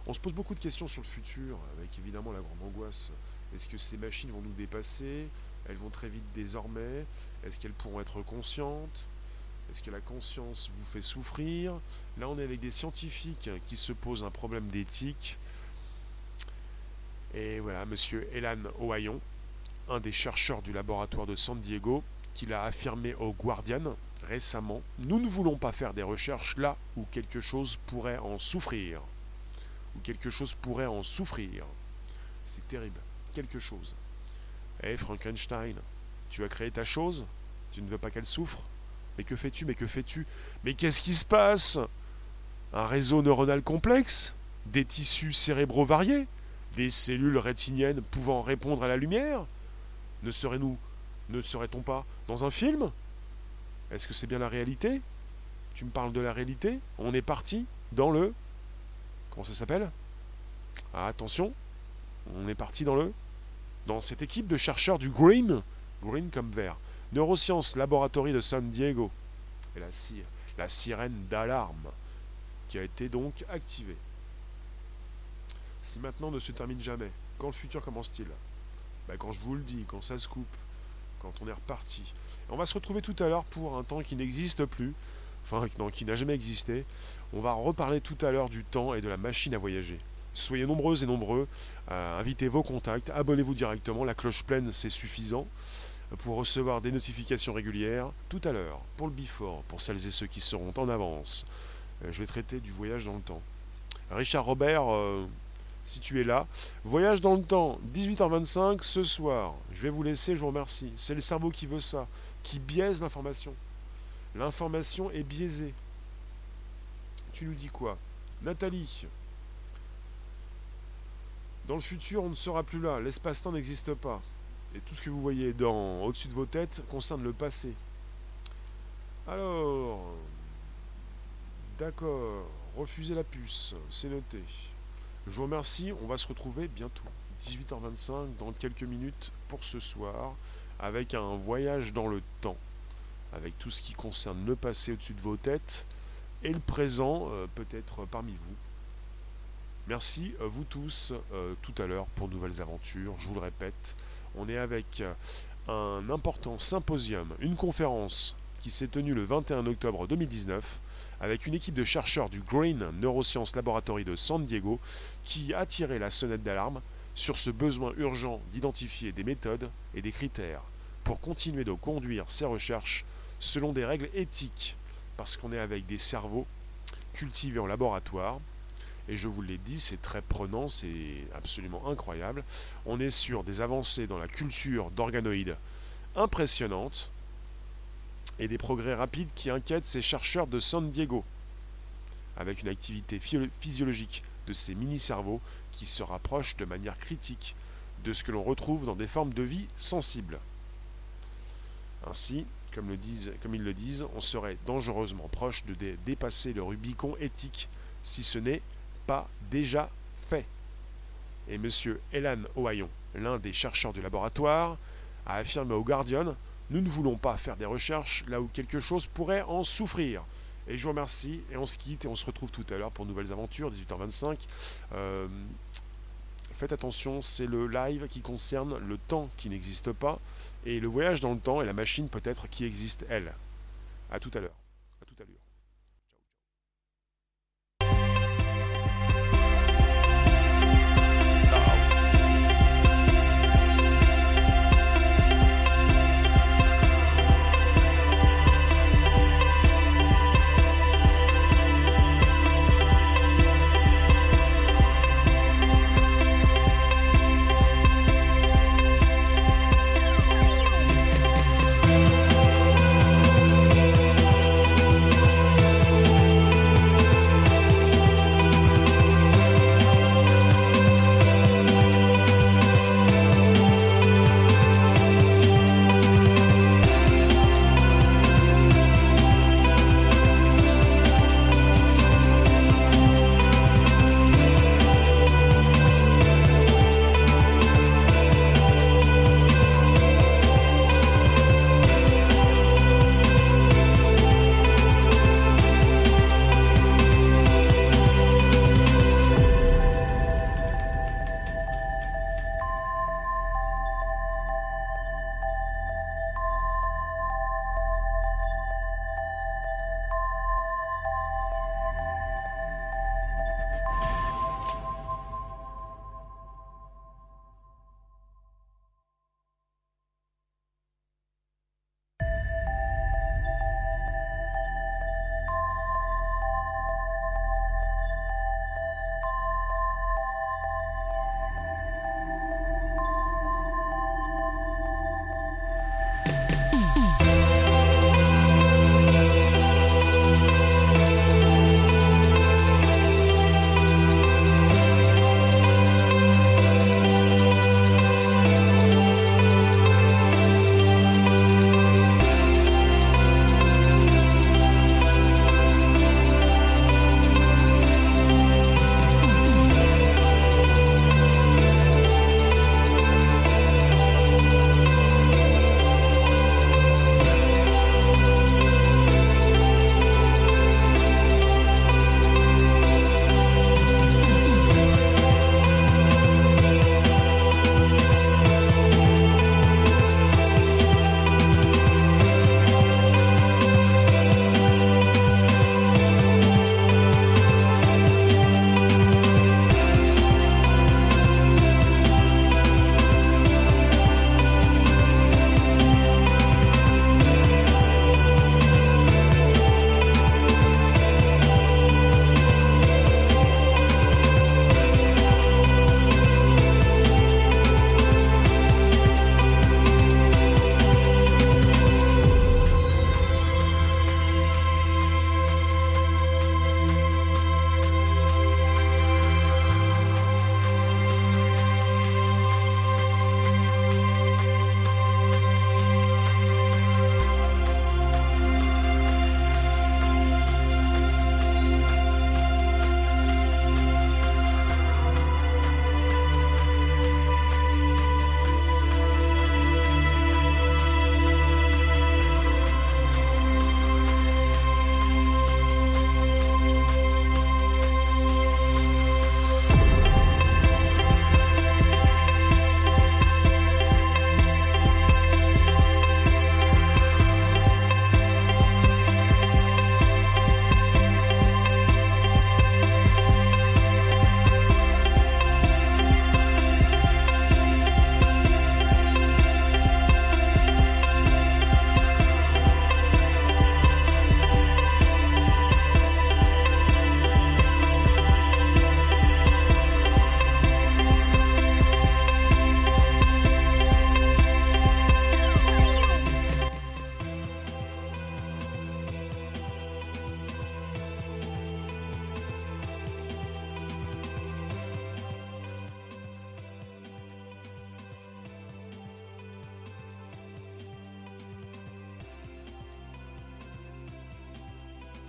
on se pose beaucoup de questions sur le futur avec évidemment la grande angoisse. Est-ce que ces machines vont nous dépasser? Elles vont très vite désormais? Est-ce qu'elles pourront être conscientes? Est-ce que la conscience vous fait souffrir? Là on est avec des scientifiques qui se posent un problème d'éthique. Et voilà monsieur Elan Ohayon un des chercheurs du laboratoire de San Diego, qui l'a affirmé au Guardian récemment, nous ne voulons pas faire des recherches là où quelque chose pourrait en souffrir. Où quelque chose pourrait en souffrir. C'est terrible. Quelque chose. Hé Frankenstein, tu as créé ta chose? Tu ne veux pas qu'elle souffre? Mais que fais-tu? Mais que fais-tu? Mais qu'est-ce qui se passe? Un réseau neuronal complexe? Des tissus cérébraux variés? Des cellules rétiniennes pouvant répondre à la lumière? Ne serait-nous, ne serait-on pas dans un film? Est-ce que c'est bien la réalité? Tu me parles de la réalité? On est parti dans le... Comment ça s'appelle? Ah, Attention, on est parti dans le... Dans cette équipe de chercheurs du Green, Green comme vert, Neurosciences Laboratory de San Diego. Et la, la sirène d'alarme qui a été donc activée. Si maintenant ne se termine jamais, quand le futur commence-t-il? Bah, quand je vous le dis, quand ça se coupe, quand on est reparti. On va se retrouver tout à l'heure pour un temps qui n'existe plus, enfin qui n'a jamais existé. On va reparler tout à l'heure du temps et de la machine à voyager. Soyez nombreuses et nombreux, invitez vos contacts, abonnez-vous directement, la cloche pleine c'est suffisant pour recevoir des notifications régulières tout à l'heure, pour le before, pour celles et ceux qui seront en avance. Euh, je vais traiter du voyage dans le temps. Richard Robert, euh, si tu es là. Voyage dans le temps, 18h25 ce soir. Je vais vous laisser, je vous remercie. C'est le cerveau qui veut ça, qui biaise l'information. L'information est biaisée. Tu nous dis quoi? Nathalie Dans le futur, on ne sera plus là. L'espace-temps n'existe pas. Et tout ce que vous voyez dans au-dessus de vos têtes concerne le passé. Alors, d'accord, refusez la puce, c'est noté. Je vous remercie, on va se retrouver bientôt, 18h25, dans quelques minutes pour ce soir, avec un voyage dans le temps, avec tout ce qui concerne le passé au-dessus de vos têtes et le présent euh, peut-être parmi vous. Merci euh, vous tous euh, tout à l'heure pour nouvelles aventures. Je vous le répète, on est avec un important symposium, une conférence qui s'est tenue le 21 octobre 2019 avec une équipe de chercheurs du Green Neuroscience Laboratory de San Diego qui a tiré la sonnette d'alarme sur ce besoin urgent d'identifier des méthodes et des critères pour continuer de conduire ces recherches selon des règles éthiques parce qu'on est avec des cerveaux cultivés en laboratoire. Et je vous l'ai dit, c'est très prenant, c'est absolument incroyable. On est sur des avancées dans la culture d'organoïdes impressionnantes et des progrès rapides qui inquiètent ces chercheurs de San Diego, avec une activité physiologique de ces mini-cerveaux qui se rapproche de manière critique de ce que l'on retrouve dans des formes de vie sensibles. Ainsi, comme, ils le disent, on serait dangereusement proche de dépasser le Rubicon éthique si ce n'est pas déjà fait. Et M. Elan Ohayon, l'un des chercheurs du laboratoire, a affirmé au Guardian Nous ne voulons pas faire des recherches là où quelque chose pourrait en souffrir. Et je vous remercie et on se quitte et on se retrouve tout à l'heure pour nouvelles aventures, 18h25. Euh, faites attention, c'est le live qui concerne le temps qui n'existe pas et le voyage dans le temps et la machine peut-être qui existe elle. A tout à l'heure.